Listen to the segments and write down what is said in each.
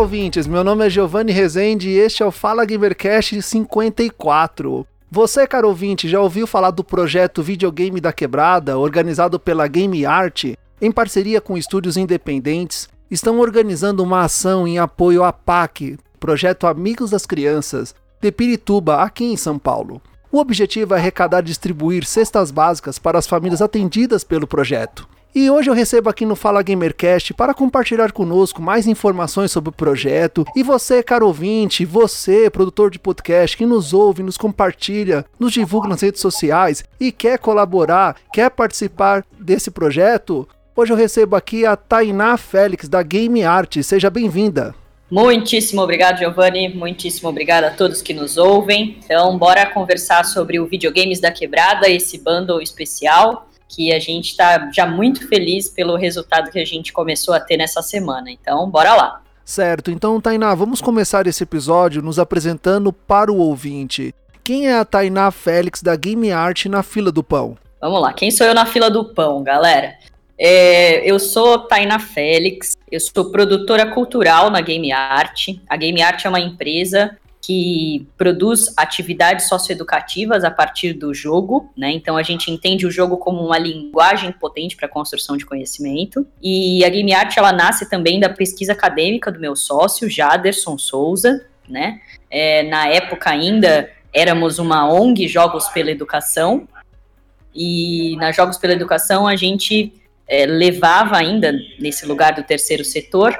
Ouvintes. Meu nome é Giovanni Rezende e este é o Fala Gamercast 54. Você, caro ouvinte, já ouviu falar do projeto Videogame da Quebrada, organizado pela Game Art, em parceria com estúdios independentes? Estão organizando uma ação em apoio à PAC, Projeto Amigos das Crianças, de Pirituba, aqui em São Paulo. O objetivo é arrecadar e distribuir cestas básicas para as famílias atendidas pelo projeto. E hoje eu recebo aqui no Fala Gamercast para compartilhar conosco mais informações sobre o projeto. E você, caro ouvinte, você, produtor de podcast, que nos ouve, nos compartilha, nos divulga nas redes sociais e quer colaborar, quer participar desse projeto, hoje eu recebo aqui a Tainá Félix, da Game Art. Seja bem-vinda. Muitíssimo obrigado, Giovanni. Muitíssimo obrigado a todos que nos ouvem. Então, bora conversar sobre o Videogames da Quebrada, esse bundle especial que a gente está já muito feliz pelo resultado que a gente começou a ter nessa semana. Então, bora lá. Certo, então, Tainá, vamos começar esse episódio nos apresentando para o ouvinte. Quem é a Tainá Félix da Game Art na fila do pão? Vamos lá, quem sou eu na fila do pão, galera? É, eu sou Tainá Félix, eu sou produtora cultural na Game Art. A Game Art é uma empresa que produz atividades socioeducativas a partir do jogo, né? Então a gente entende o jogo como uma linguagem potente para a construção de conhecimento. E a Game Art ela nasce também da pesquisa acadêmica do meu sócio, Jaderson Souza, né? É, na época ainda éramos uma ONG Jogos pela Educação. E na Jogos pela Educação a gente é, levava ainda nesse lugar do terceiro setor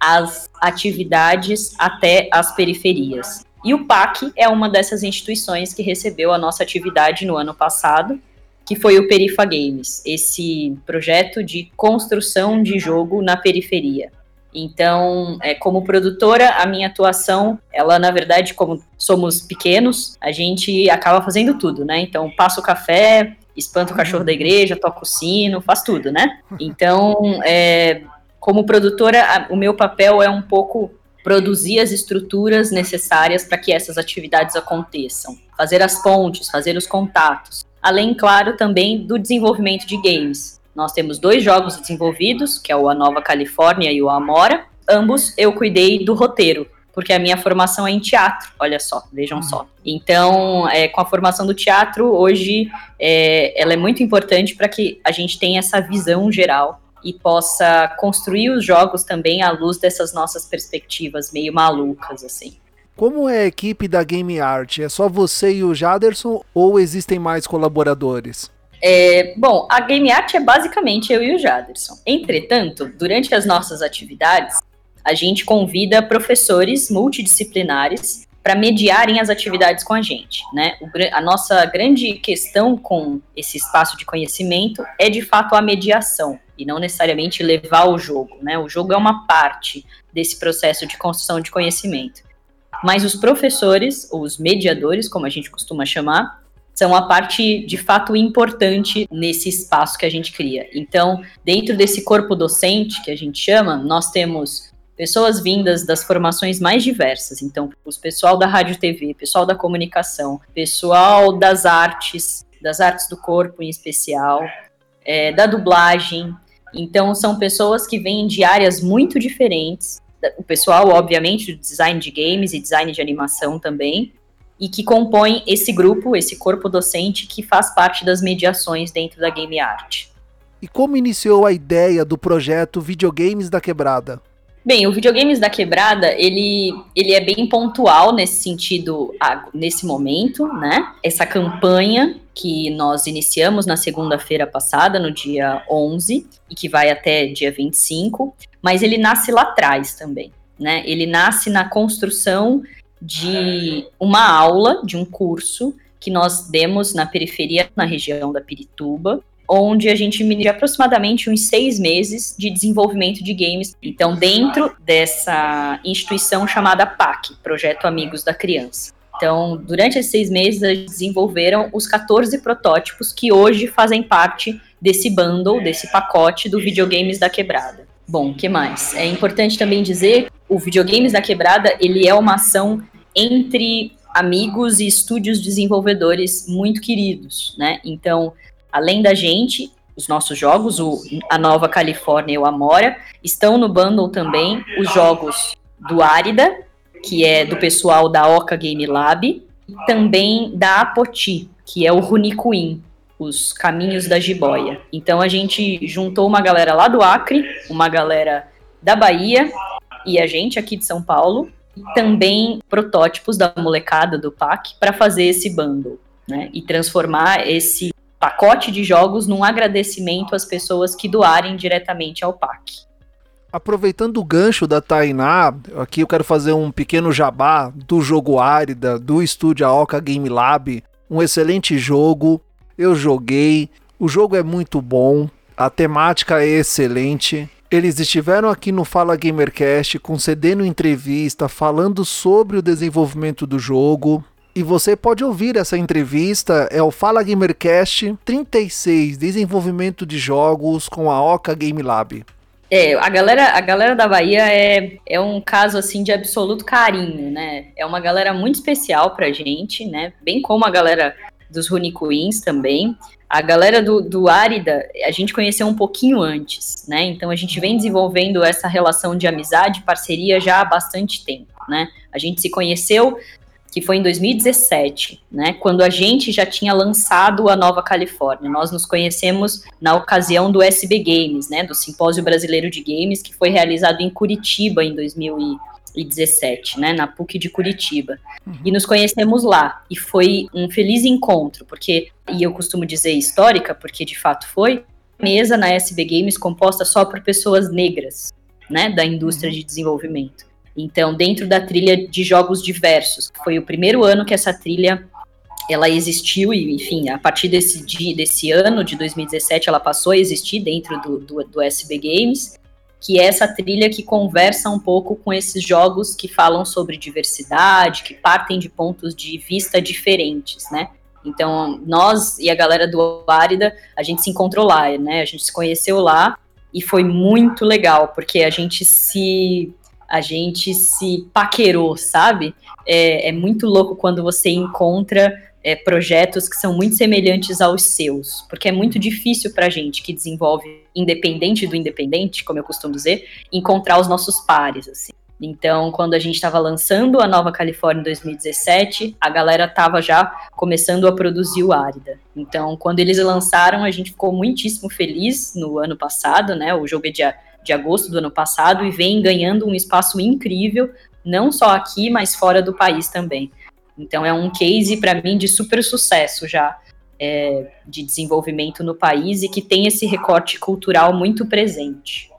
as atividades até as periferias. E o PAC é uma dessas instituições que recebeu a nossa atividade no ano passado, que foi o Perifa Games, esse projeto de construção de jogo na periferia. Então, é, como produtora, a minha atuação, ela na verdade, como somos pequenos, a gente acaba fazendo tudo, né? Então, passo o café, espanto o cachorro da igreja, toco o sino, faz tudo, né? Então, é, como produtora, o meu papel é um pouco produzir as estruturas necessárias para que essas atividades aconteçam, fazer as pontes, fazer os contatos. Além, claro, também do desenvolvimento de games. Nós temos dois jogos desenvolvidos, que é o A Nova Califórnia e o Amora. Ambos eu cuidei do roteiro, porque a minha formação é em teatro, olha só, vejam só. Então, é, com a formação do teatro, hoje, é, ela é muito importante para que a gente tenha essa visão geral e possa construir os jogos também à luz dessas nossas perspectivas meio malucas, assim. Como é a equipe da Game Art? É só você e o Jaderson ou existem mais colaboradores? É, bom, a Game Art é basicamente eu e o Jaderson. Entretanto, durante as nossas atividades, a gente convida professores multidisciplinares para mediarem as atividades com a gente, né? O, a nossa grande questão com esse espaço de conhecimento é de fato a mediação e não necessariamente levar o jogo, né? O jogo é uma parte desse processo de construção de conhecimento. Mas os professores, ou os mediadores, como a gente costuma chamar, são a parte de fato importante nesse espaço que a gente cria. Então, dentro desse corpo docente que a gente chama, nós temos pessoas vindas das formações mais diversas. Então, os pessoal da rádio TV, pessoal da comunicação, pessoal das artes, das artes do corpo em especial, é, da dublagem, então, são pessoas que vêm de áreas muito diferentes. O pessoal, obviamente, do design de games e design de animação também, e que compõem esse grupo, esse corpo docente que faz parte das mediações dentro da Game Art. E como iniciou a ideia do projeto Videogames da Quebrada? Bem, o Videogames da Quebrada, ele, ele é bem pontual nesse sentido, nesse momento, né? Essa campanha que nós iniciamos na segunda-feira passada, no dia 11, e que vai até dia 25, mas ele nasce lá atrás também, né? Ele nasce na construção de uma aula, de um curso que nós demos na periferia, na região da Pirituba, onde a gente mede aproximadamente uns seis meses de desenvolvimento de games. Então, dentro dessa instituição chamada PAC, Projeto Amigos da Criança. Então, durante esses seis meses, eles desenvolveram os 14 protótipos que hoje fazem parte desse bundle, desse pacote do Videogames da Quebrada. Bom, o que mais? É importante também dizer, o Videogames da Quebrada, ele é uma ação entre amigos e estúdios desenvolvedores muito queridos, né? Então, além da gente, os nossos jogos, o, a Nova Califórnia e o Amora, estão no bundle também os jogos do Árida, que é do pessoal da Oca Game Lab, e também da Apoti, que é o Runicuin, os caminhos da jiboia. Então a gente juntou uma galera lá do Acre, uma galera da Bahia e a gente aqui de São Paulo, e também protótipos da molecada do PAC para fazer esse bundle, né? E transformar esse pacote de jogos num agradecimento às pessoas que doarem diretamente ao PAC. Aproveitando o gancho da Tainá, aqui eu quero fazer um pequeno jabá do jogo Árida, do estúdio Aoka Game Lab. Um excelente jogo, eu joguei, o jogo é muito bom, a temática é excelente. Eles estiveram aqui no Fala Gamercast concedendo entrevista falando sobre o desenvolvimento do jogo. E você pode ouvir essa entrevista, é o Fala Gamercast 36, desenvolvimento de jogos com a Oca Game Lab. É, a galera, a galera da Bahia é, é um caso assim de absoluto carinho, né? É uma galera muito especial pra gente, né? Bem como a galera dos Rune Queens também. A galera do, do Árida, a gente conheceu um pouquinho antes, né? Então a gente vem desenvolvendo essa relação de amizade, parceria já há bastante tempo, né? A gente se conheceu que foi em 2017, né, quando a gente já tinha lançado a Nova Califórnia. Nós nos conhecemos na ocasião do SB Games, né, do Simpósio Brasileiro de Games, que foi realizado em Curitiba em 2017, né, na PUC de Curitiba. Uhum. E nos conhecemos lá, e foi um feliz encontro, porque, e eu costumo dizer histórica, porque de fato foi, mesa na SB Games composta só por pessoas negras, né, da indústria uhum. de desenvolvimento. Então, dentro da trilha de jogos diversos, foi o primeiro ano que essa trilha ela existiu e, enfim, a partir desse, dia, desse ano, de 2017, ela passou a existir dentro do, do, do SB Games, que é essa trilha que conversa um pouco com esses jogos que falam sobre diversidade, que partem de pontos de vista diferentes, né? Então, nós e a galera do Árida, a gente se encontrou lá, né? A gente se conheceu lá e foi muito legal, porque a gente se a gente se paquerou, sabe? É, é muito louco quando você encontra é, projetos que são muito semelhantes aos seus, porque é muito difícil para a gente que desenvolve independente do independente, como eu costumo dizer, encontrar os nossos pares, assim. Então, quando a gente estava lançando a Nova Califórnia em 2017, a galera estava já começando a produzir o Árida. Então, quando eles lançaram, a gente ficou muitíssimo feliz no ano passado, né? O jogo é dia de agosto do ano passado e vem ganhando um espaço incrível, não só aqui, mas fora do país também. Então é um case para mim de super sucesso já é, de desenvolvimento no país e que tem esse recorte cultural muito presente.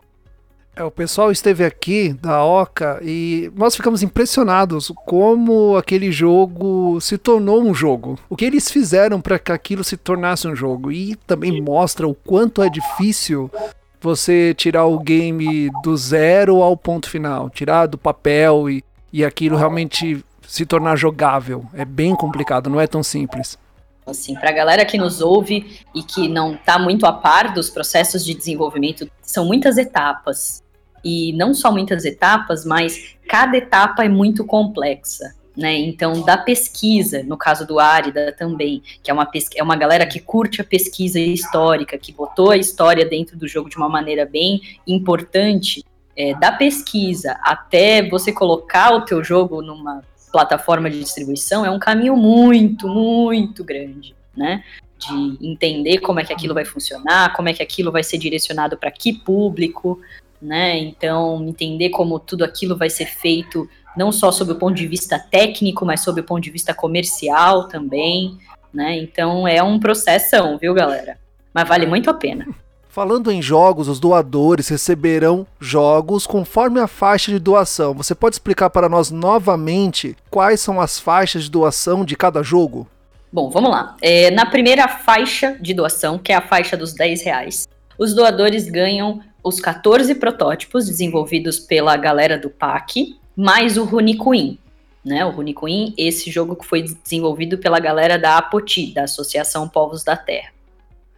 É, o pessoal esteve aqui da Oca e nós ficamos impressionados como aquele jogo se tornou um jogo. O que eles fizeram para que aquilo se tornasse um jogo e também mostra o quanto é difícil você tirar o game do zero ao ponto final, tirar do papel e, e aquilo realmente se tornar jogável. É bem complicado, não é tão simples. Assim, para a galera que nos ouve e que não está muito a par dos processos de desenvolvimento, são muitas etapas. E não só muitas etapas, mas cada etapa é muito complexa né? Então, da pesquisa, no caso do Árida também, que é uma, é uma galera que curte a pesquisa histórica, que botou a história dentro do jogo de uma maneira bem importante, é, da pesquisa até você colocar o teu jogo numa plataforma de distribuição, é um caminho muito, muito grande, né? De entender como é que aquilo vai funcionar, como é que aquilo vai ser direcionado para que público, né? Então, entender como tudo aquilo vai ser feito não só sob o ponto de vista técnico, mas sob o ponto de vista comercial também, né? Então é um processão, viu, galera? Mas vale muito a pena. Falando em jogos, os doadores receberão jogos conforme a faixa de doação. Você pode explicar para nós novamente quais são as faixas de doação de cada jogo? Bom, vamos lá. É, na primeira faixa de doação, que é a faixa dos 10 reais, os doadores ganham os 14 protótipos desenvolvidos pela galera do PAC, mais o Runicuin. Né, o Runicuin, esse jogo que foi desenvolvido pela galera da APOTI, da Associação Povos da Terra.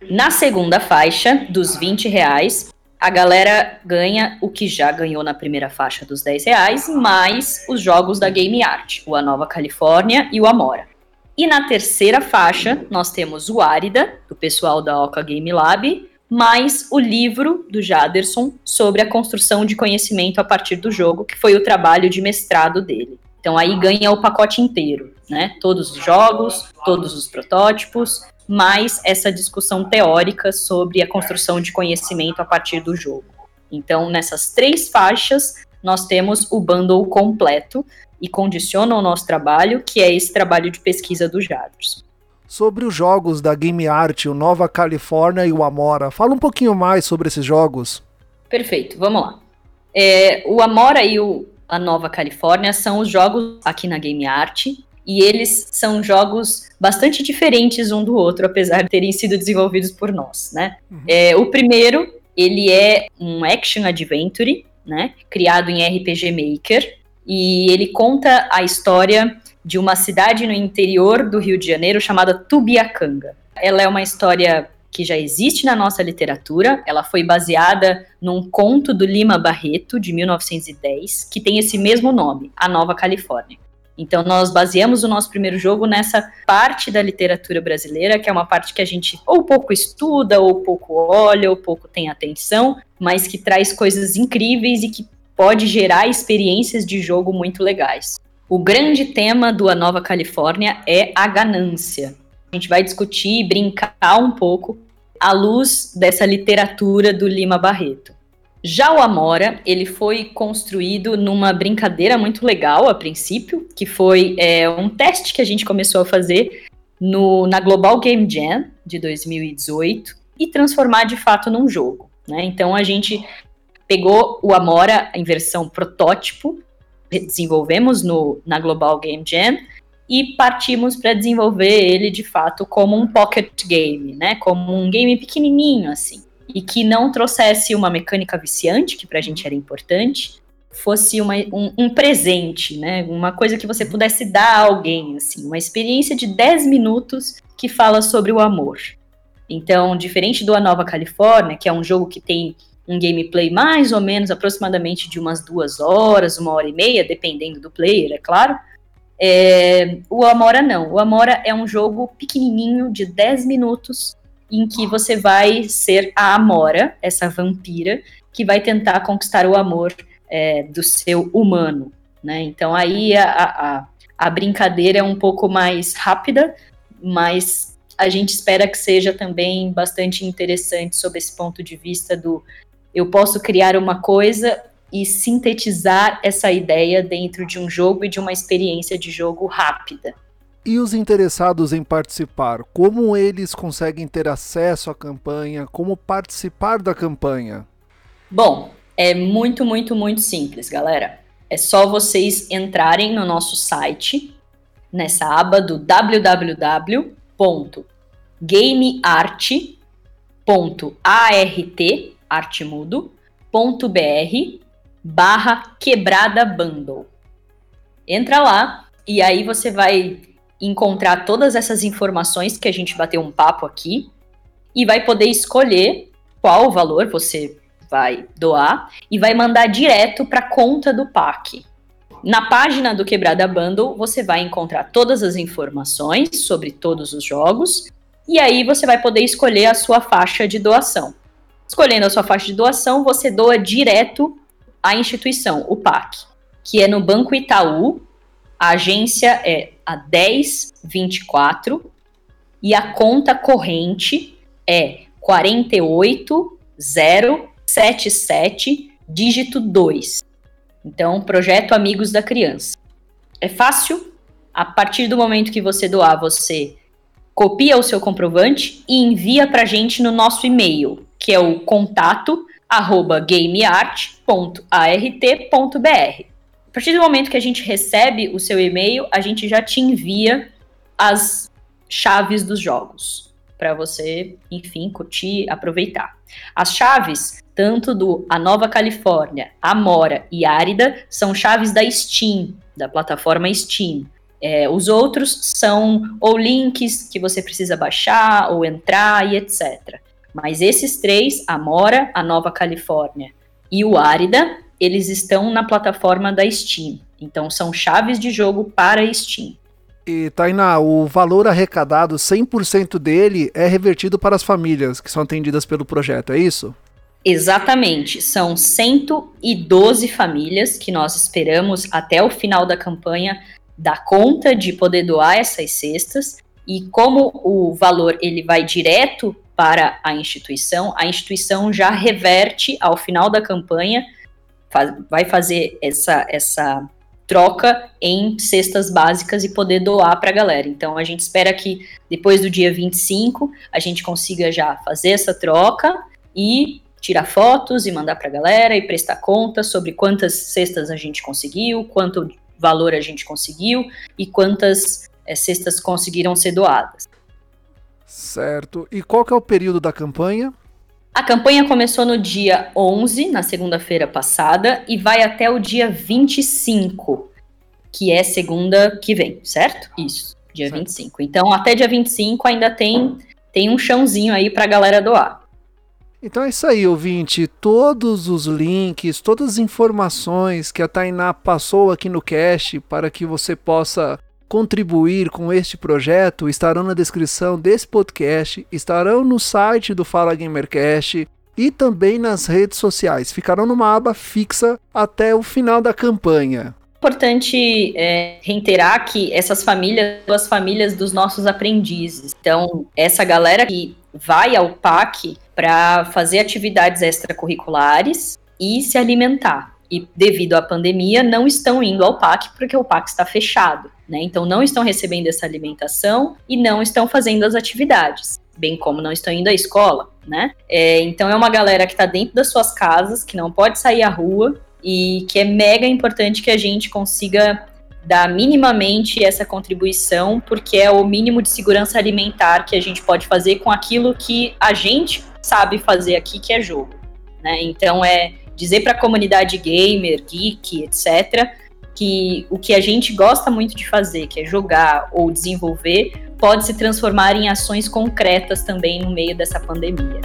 Na segunda faixa, dos 20 reais, a galera ganha o que já ganhou na primeira faixa dos 10 reais, mais os jogos da Game Art, o A Nova Califórnia e o Amora. E na terceira faixa, nós temos o Árida, do pessoal da Oca Game Lab, mais o livro do Jaderson sobre a construção de conhecimento a partir do jogo, que foi o trabalho de mestrado dele. Então aí ganha o pacote inteiro, né? Todos os jogos, todos os protótipos, mais essa discussão teórica sobre a construção de conhecimento a partir do jogo. Então, nessas três faixas, nós temos o bundle completo e condiciona o nosso trabalho, que é esse trabalho de pesquisa do Jaderson sobre os jogos da Game Art, o Nova Califórnia e o Amora. Fala um pouquinho mais sobre esses jogos. Perfeito, vamos lá. É, o Amora e o, a Nova Califórnia são os jogos aqui na Game Art, e eles são jogos bastante diferentes um do outro, apesar de terem sido desenvolvidos por nós, né? Uhum. É, o primeiro, ele é um action adventure, né? Criado em RPG Maker, e ele conta a história de uma cidade no interior do Rio de Janeiro chamada Tubiacanga. Ela é uma história que já existe na nossa literatura. Ela foi baseada num conto do Lima Barreto, de 1910, que tem esse mesmo nome, A Nova Califórnia. Então, nós baseamos o nosso primeiro jogo nessa parte da literatura brasileira, que é uma parte que a gente ou pouco estuda, ou pouco olha, ou pouco tem atenção, mas que traz coisas incríveis e que pode gerar experiências de jogo muito legais. O grande tema do A Nova Califórnia é a ganância. A gente vai discutir e brincar um pouco à luz dessa literatura do Lima Barreto. Já o Amora, ele foi construído numa brincadeira muito legal a princípio, que foi é, um teste que a gente começou a fazer no, na Global Game Jam de 2018 e transformar de fato num jogo. Né? Então a gente pegou o Amora em versão protótipo desenvolvemos no, na Global Game Jam e partimos para desenvolver ele de fato como um pocket game, né? Como um game pequenininho assim, e que não trouxesse uma mecânica viciante, que para a gente era importante, fosse uma, um, um, presente, né? Uma coisa que você pudesse dar a alguém, assim, uma experiência de 10 minutos que fala sobre o amor. Então, diferente do A Nova Califórnia, que é um jogo que tem um gameplay mais ou menos aproximadamente de umas duas horas, uma hora e meia, dependendo do player, é claro. É, o Amora não. O Amora é um jogo pequenininho de 10 minutos em que você vai ser a Amora, essa vampira, que vai tentar conquistar o amor é, do seu humano. Né? Então aí a, a, a brincadeira é um pouco mais rápida, mas a gente espera que seja também bastante interessante sob esse ponto de vista do eu posso criar uma coisa e sintetizar essa ideia dentro de um jogo e de uma experiência de jogo rápida. E os interessados em participar, como eles conseguem ter acesso à campanha, como participar da campanha? Bom, é muito, muito, muito simples, galera. É só vocês entrarem no nosso site, nessa aba do www.gameart.art artemudo.br barra quebrada bundle. Entra lá e aí você vai encontrar todas essas informações que a gente bateu um papo aqui e vai poder escolher qual valor você vai doar e vai mandar direto para a conta do PAC. Na página do Quebrada Bundle, você vai encontrar todas as informações sobre todos os jogos e aí você vai poder escolher a sua faixa de doação. Escolhendo a sua faixa de doação, você doa direto à instituição, o PAC, que é no Banco Itaú. A agência é a 1024 e a conta corrente é 48077, dígito 2. Então, projeto Amigos da Criança. É fácil. A partir do momento que você doar, você copia o seu comprovante e envia para a gente no nosso e-mail, que é o contato arroba gameart.art.br. A partir do momento que a gente recebe o seu e-mail, a gente já te envia as chaves dos jogos, para você, enfim, curtir, aproveitar. As chaves, tanto do A Nova Califórnia, Amora e Árida, são chaves da Steam, da plataforma Steam. É, os outros são ou links que você precisa baixar ou entrar e etc. Mas esses três, Amora, a Nova Califórnia e o Árida, eles estão na plataforma da Steam. Então são chaves de jogo para Steam. E Tainá, o valor arrecadado, 100% dele é revertido para as famílias que são atendidas pelo projeto, é isso? Exatamente, são 112 famílias que nós esperamos até o final da campanha dar conta de poder doar essas cestas e como o valor ele vai direto para a instituição, a instituição já reverte ao final da campanha, faz, vai fazer essa, essa troca em cestas básicas e poder doar para a galera. Então a gente espera que depois do dia 25 a gente consiga já fazer essa troca e tirar fotos e mandar para a galera e prestar conta sobre quantas cestas a gente conseguiu, quanto valor a gente conseguiu e quantas é, cestas conseguiram ser doadas. Certo. E qual que é o período da campanha? A campanha começou no dia 11, na segunda-feira passada, e vai até o dia 25, que é segunda que vem, certo? Isso, dia certo. 25. Então, até dia 25 ainda tem, tem um chãozinho aí pra galera doar. Então é isso aí, ouvinte. Todos os links, todas as informações que a Tainá passou aqui no cast para que você possa contribuir com este projeto estarão na descrição desse podcast, estarão no site do Fala Gamercast e também nas redes sociais. Ficarão numa aba fixa até o final da campanha. Importante é, reiterar que essas famílias são as famílias dos nossos aprendizes. Então, essa galera que vai ao PAC para fazer atividades extracurriculares e se alimentar. E devido à pandemia, não estão indo ao PAC porque o PAC está fechado. Né? Então, não estão recebendo essa alimentação e não estão fazendo as atividades, bem como não estão indo à escola. Né? É, então, é uma galera que está dentro das suas casas, que não pode sair à rua e que é mega importante que a gente consiga dar minimamente essa contribuição, porque é o mínimo de segurança alimentar que a gente pode fazer com aquilo que a gente sabe fazer aqui, que é jogo. Né? Então, é dizer para a comunidade gamer, geek, etc., que o que a gente gosta muito de fazer, que é jogar ou desenvolver, pode se transformar em ações concretas também no meio dessa pandemia.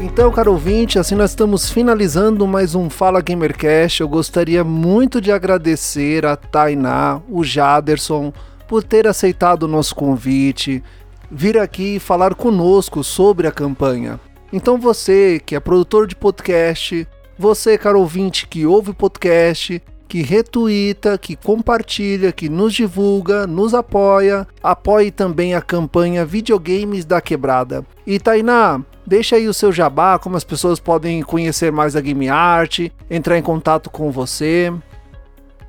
Então, caro ouvinte, assim nós estamos finalizando mais um Fala Gamercast. Eu gostaria muito de agradecer a Tainá, o Jaderson, por ter aceitado o nosso convite, vir aqui falar conosco sobre a campanha. Então você que é produtor de podcast, você, caro ouvinte, que ouve podcast, que retuita, que compartilha, que nos divulga, nos apoia, apoie também a campanha Videogames da Quebrada. E Tainá, Deixa aí o seu jabá, como as pessoas podem conhecer mais a Game Art, entrar em contato com você.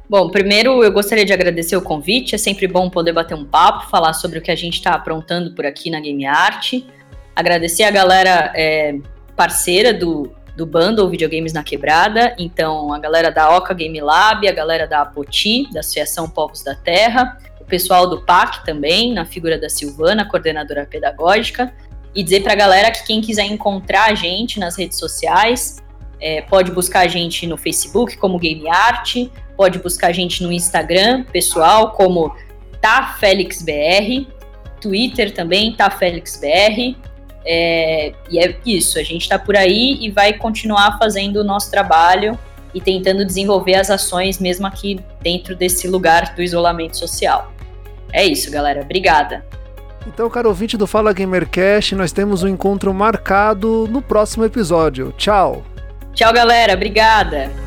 Bom, primeiro eu gostaria de agradecer o convite. É sempre bom poder bater um papo, falar sobre o que a gente está aprontando por aqui na Game Art. Agradecer a galera é, parceira do, do bundle Videogames na Quebrada. Então, a galera da Oca Game Lab, a galera da Apoti, da Associação Povos da Terra, o pessoal do PAC também, na figura da Silvana, coordenadora pedagógica, e dizer para a galera que quem quiser encontrar a gente nas redes sociais, é, pode buscar a gente no Facebook como Game Art, pode buscar a gente no Instagram pessoal como TaFelixBR, Twitter também TaFelixBR, é, e é isso, a gente está por aí e vai continuar fazendo o nosso trabalho e tentando desenvolver as ações mesmo aqui dentro desse lugar do isolamento social. É isso, galera. Obrigada. Então, caro ouvinte do Fala Gamercast, nós temos um encontro marcado no próximo episódio. Tchau! Tchau, galera. Obrigada!